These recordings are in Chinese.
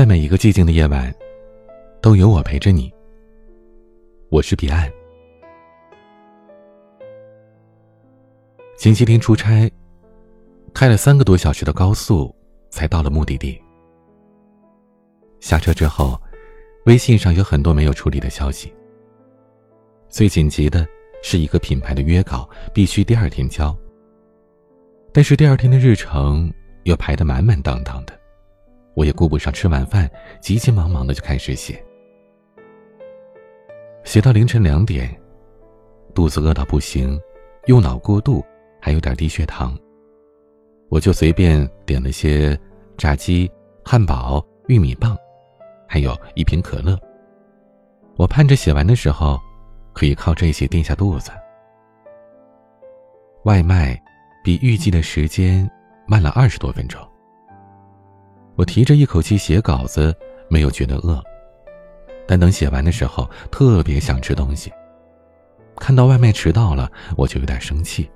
在每一个寂静的夜晚，都有我陪着你。我是彼岸。星期天出差，开了三个多小时的高速，才到了目的地。下车之后，微信上有很多没有处理的消息。最紧急的是一个品牌的约稿，必须第二天交。但是第二天的日程又排得满满当当的，我也顾不上吃晚饭，急急忙忙的就开始写。写到凌晨两点，肚子饿到不行，用脑过度，还有点低血糖。我就随便点了些炸鸡、汉堡、玉米棒，还有一瓶可乐。我盼着写完的时候，可以靠这些垫下肚子。外卖。比预计的时间慢了二十多分钟。我提着一口气写稿子，没有觉得饿，但等写完的时候，特别想吃东西。看到外卖迟到了，我就有点生气。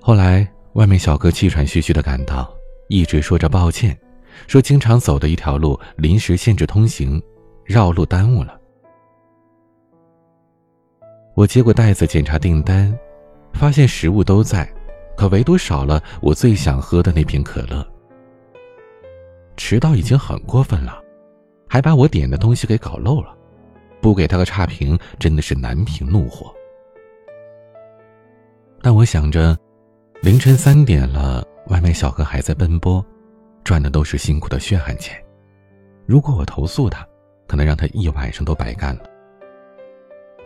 后来，外卖小哥气喘吁吁的赶到，一直说着抱歉，说经常走的一条路临时限制通行，绕路耽误了。我接过袋子检查订单，发现食物都在，可唯独少了我最想喝的那瓶可乐。迟到已经很过分了，还把我点的东西给搞漏了，不给他个差评真的是难平怒火。但我想着，凌晨三点了，外卖小哥还在奔波，赚的都是辛苦的血汗钱，如果我投诉他，可能让他一晚上都白干了。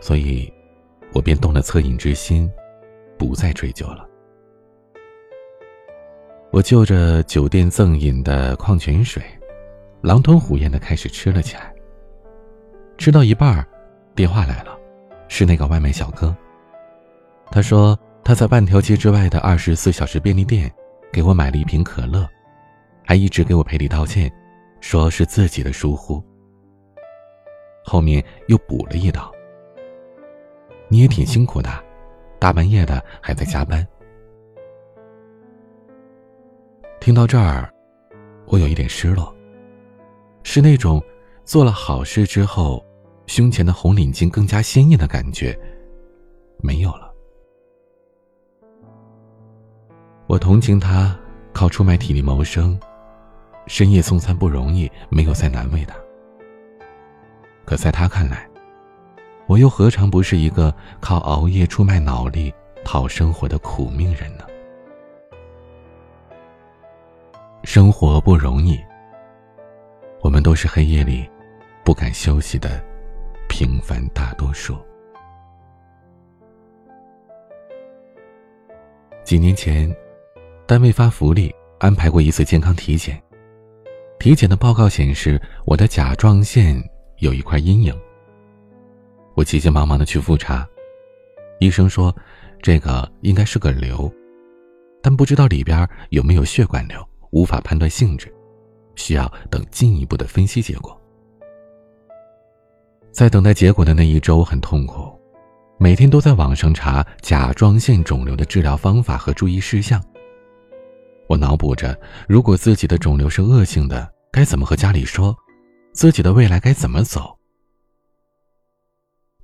所以。我便动了恻隐之心，不再追究了。我就着酒店赠饮的矿泉水，狼吞虎咽的开始吃了起来。吃到一半，电话来了，是那个外卖小哥。他说他在半条街之外的二十四小时便利店给我买了一瓶可乐，还一直给我赔礼道歉，说是自己的疏忽。后面又补了一刀。你也挺辛苦的，大半夜的还在加班。听到这儿，我有一点失落，是那种做了好事之后，胸前的红领巾更加鲜艳的感觉，没有了。我同情他靠出卖体力谋生，深夜送餐不容易，没有再难为他。可在他看来，我又何尝不是一个靠熬夜出卖脑力讨生活的苦命人呢？生活不容易，我们都是黑夜里不敢休息的平凡大多数。几年前，单位发福利安排过一次健康体检，体检的报告显示我的甲状腺有一块阴影。我急急忙忙的去复查，医生说，这个应该是个瘤，但不知道里边有没有血管瘤，无法判断性质，需要等进一步的分析结果。在等待结果的那一周，很痛苦，每天都在网上查甲状腺肿瘤的治疗方法和注意事项。我脑补着，如果自己的肿瘤是恶性的，该怎么和家里说，自己的未来该怎么走。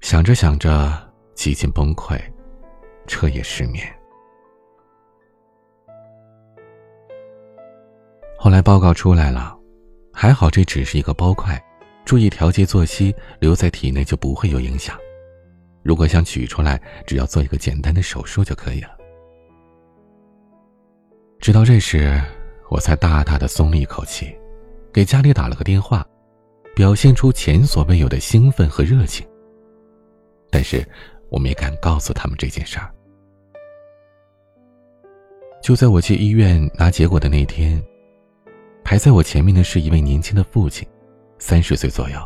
想着想着，几近崩溃，彻夜失眠。后来报告出来了，还好这只是一个包块，注意调节作息，留在体内就不会有影响。如果想取出来，只要做一个简单的手术就可以了。直到这时，我才大大的松了一口气，给家里打了个电话，表现出前所未有的兴奋和热情。但是，我没敢告诉他们这件事儿。就在我去医院拿结果的那天，排在我前面的是一位年轻的父亲，三十岁左右。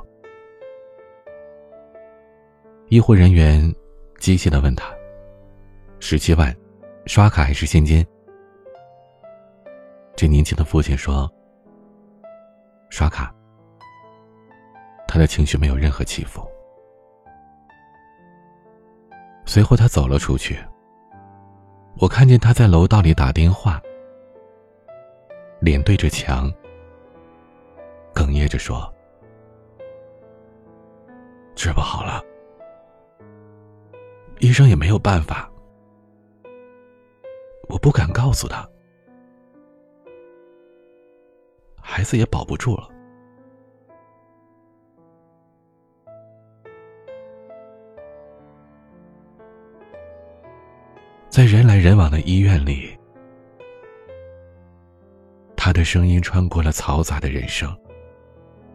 医护人员机械的问他：“十七万，刷卡还是现金？”这年轻的父亲说：“刷卡。”他的情绪没有任何起伏。随后他走了出去。我看见他在楼道里打电话，脸对着墙，哽咽着说：“治不好了，医生也没有办法，我不敢告诉他，孩子也保不住了。”在人来人往的医院里，他的声音穿过了嘈杂的人生，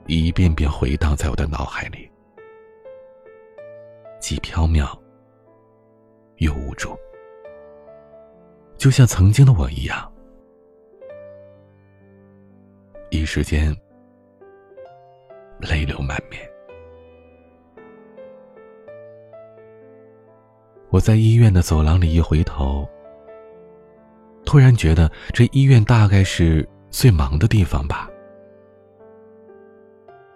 一遍遍回荡在我的脑海里，既飘渺又无助，就像曾经的我一样。一时间，泪流满面。我在医院的走廊里一回头，突然觉得这医院大概是最忙的地方吧。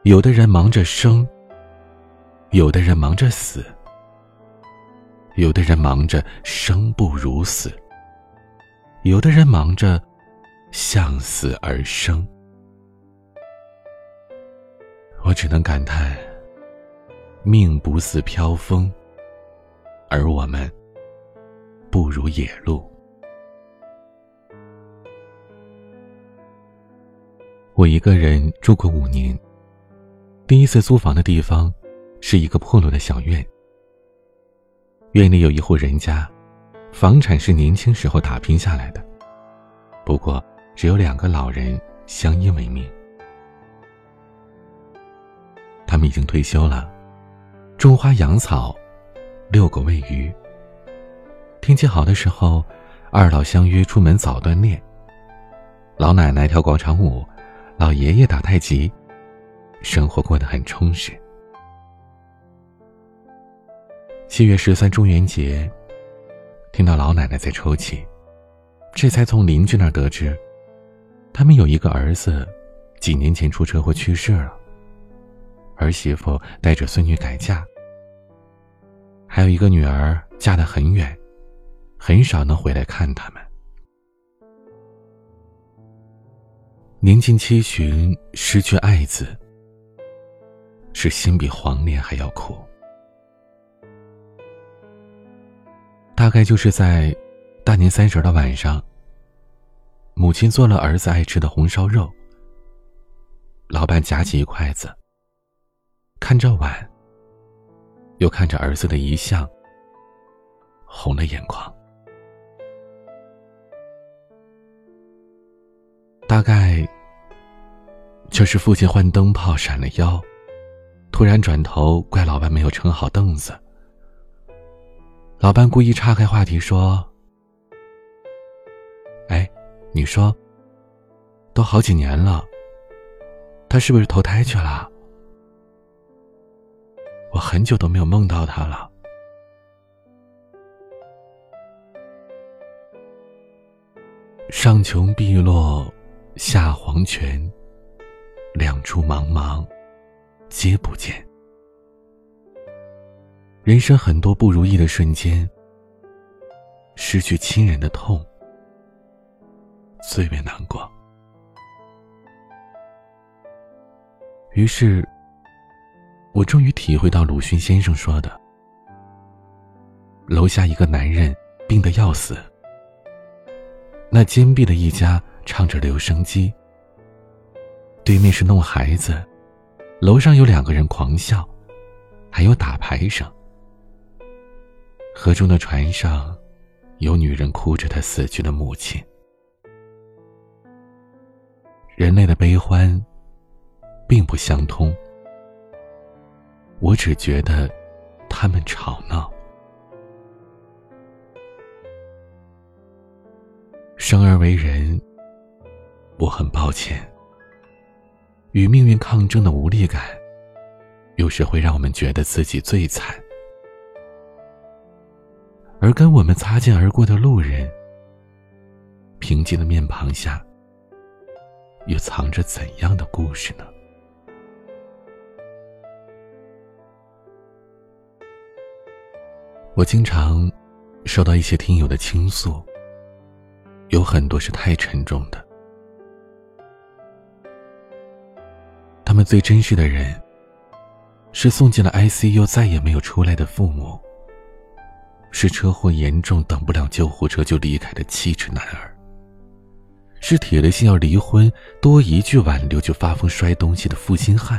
有的人忙着生，有的人忙着死，有的人忙着生不如死，有的人忙着向死而生。我只能感叹：命不似飘风。而我们不如野鹿。我一个人住过五年，第一次租房的地方是一个破落的小院。院里有一户人家，房产是年轻时候打拼下来的，不过只有两个老人相依为命。他们已经退休了，种花养草。遛狗喂鱼。天气好的时候，二老相约出门早锻炼。老奶奶跳广场舞，老爷爷打太极，生活过得很充实。七月十三中元节，听到老奶奶在抽泣，这才从邻居那儿得知，他们有一个儿子，几年前出车祸去世了，儿媳妇带着孙女改嫁。还有一个女儿嫁得很远，很少能回来看他们。年近七旬，失去爱子，是心比黄连还要苦。大概就是在大年三十的晚上，母亲做了儿子爱吃的红烧肉。老板夹起一筷子，看着碗。又看着儿子的遗像，红了眼眶。大概就是父亲换灯泡闪了腰，突然转头怪老伴没有撑好凳子。老伴故意岔开话题说：“哎，你说，都好几年了，他是不是投胎去了？”我很久都没有梦到他了。上穷碧落下黄泉，两处茫茫皆不见。人生很多不如意的瞬间，失去亲人的痛最为难过。于是。我终于体会到鲁迅先生说的：“楼下一个男人病得要死，那坚壁的一家唱着留声机，对面是弄孩子，楼上有两个人狂笑，还有打牌声。河中的船上，有女人哭着她死去的母亲。人类的悲欢，并不相通。”我只觉得，他们吵闹。生而为人，我很抱歉。与命运抗争的无力感，有时会让我们觉得自己最惨。而跟我们擦肩而过的路人，平静的面庞下，又藏着怎样的故事呢？我经常收到一些听友的倾诉，有很多是太沉重的，他们最珍视的人，是送进了 ICU 再也没有出来的父母，是车祸严重等不了救护车就离开的七尺男儿，是铁了心要离婚多一句挽留就发疯摔东西的负心汉。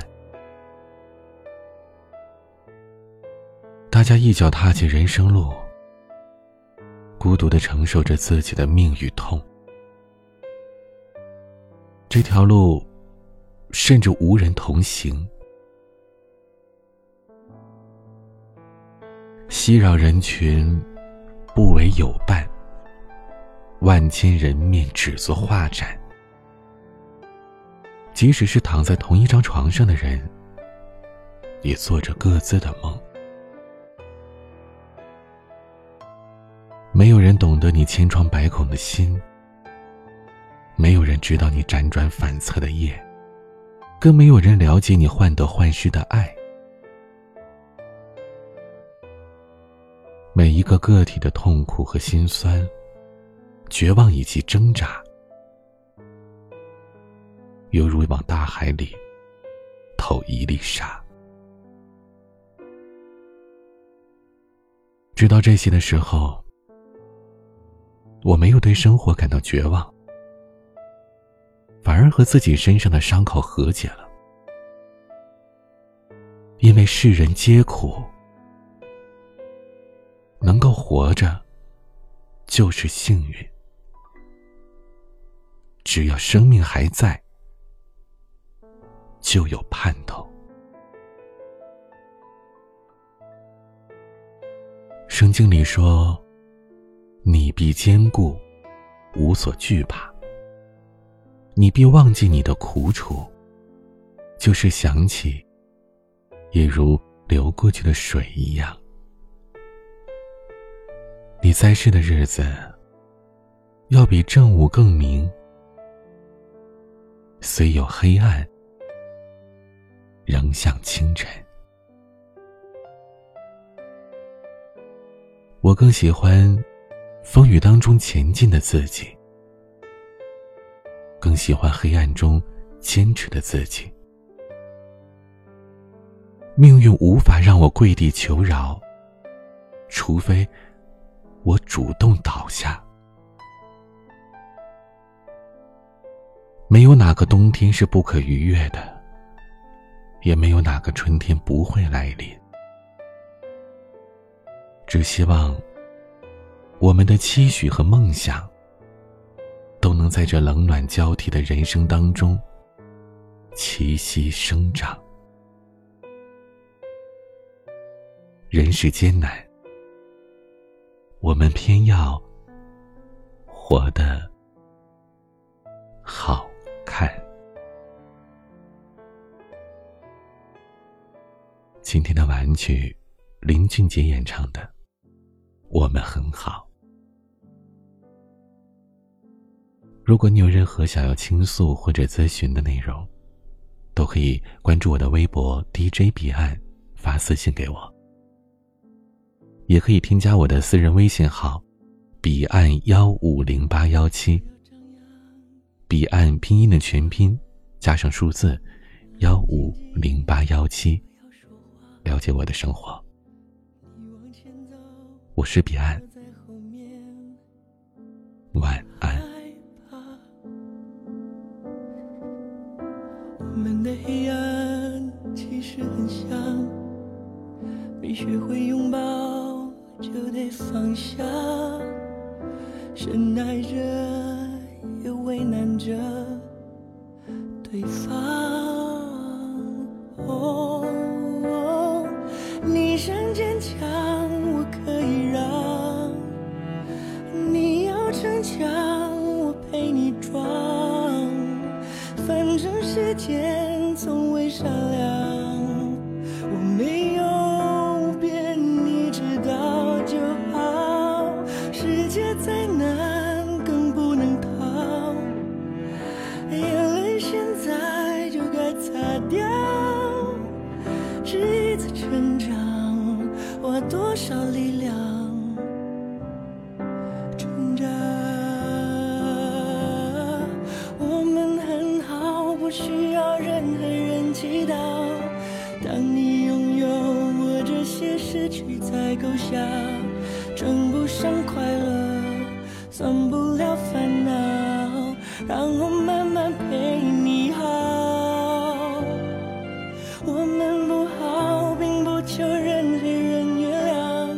大家一脚踏进人生路，孤独的承受着自己的命与痛。这条路，甚至无人同行。熙攘人群，不为有伴；万千人面，只作画展。即使是躺在同一张床上的人，也做着各自的梦。没有人懂得你千疮百孔的心，没有人知道你辗转反侧的夜，更没有人了解你患得患失的爱。每一个个体的痛苦和心酸、绝望以及挣扎，犹如往大海里投一粒沙。知道这些的时候。我没有对生活感到绝望，反而和自己身上的伤口和解了。因为世人皆苦，能够活着就是幸运。只要生命还在，就有盼头。圣经里说。你必坚固，无所惧怕。你必忘记你的苦楚，就是想起，也如流过去的水一样。你在世的日子，要比正午更明。虽有黑暗，仍像清晨。我更喜欢。风雨当中前进的自己，更喜欢黑暗中坚持的自己。命运无法让我跪地求饶，除非我主动倒下。没有哪个冬天是不可逾越的，也没有哪个春天不会来临。只希望。我们的期许和梦想，都能在这冷暖交替的人生当中栖息生长。人世艰难，我们偏要活得好看。今天的玩具，林俊杰演唱的《我们很好》。如果你有任何想要倾诉或者咨询的内容，都可以关注我的微博 DJ 彼岸，发私信给我。也可以添加我的私人微信号，彼岸幺五零八幺七。彼岸拼音的全拼加上数字幺五零八幺七，了解我的生活。我是彼岸，晚安。我们的黑暗其实很像，没学会拥抱就得放下，深爱着也为难着对方。哦，算不了烦恼，让我慢慢陪你好。我们不好，并不求任何人原谅。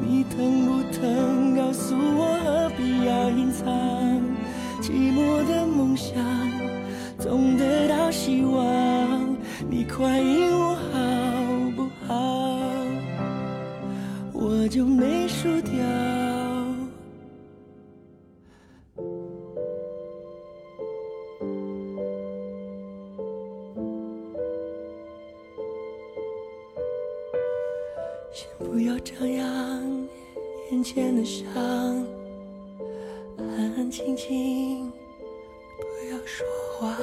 你疼不疼？告诉我，何必要隐藏？寂寞的梦想，总得到希望。你快应我好不好？我就没不要张扬眼前的伤，安安静静，不要说话。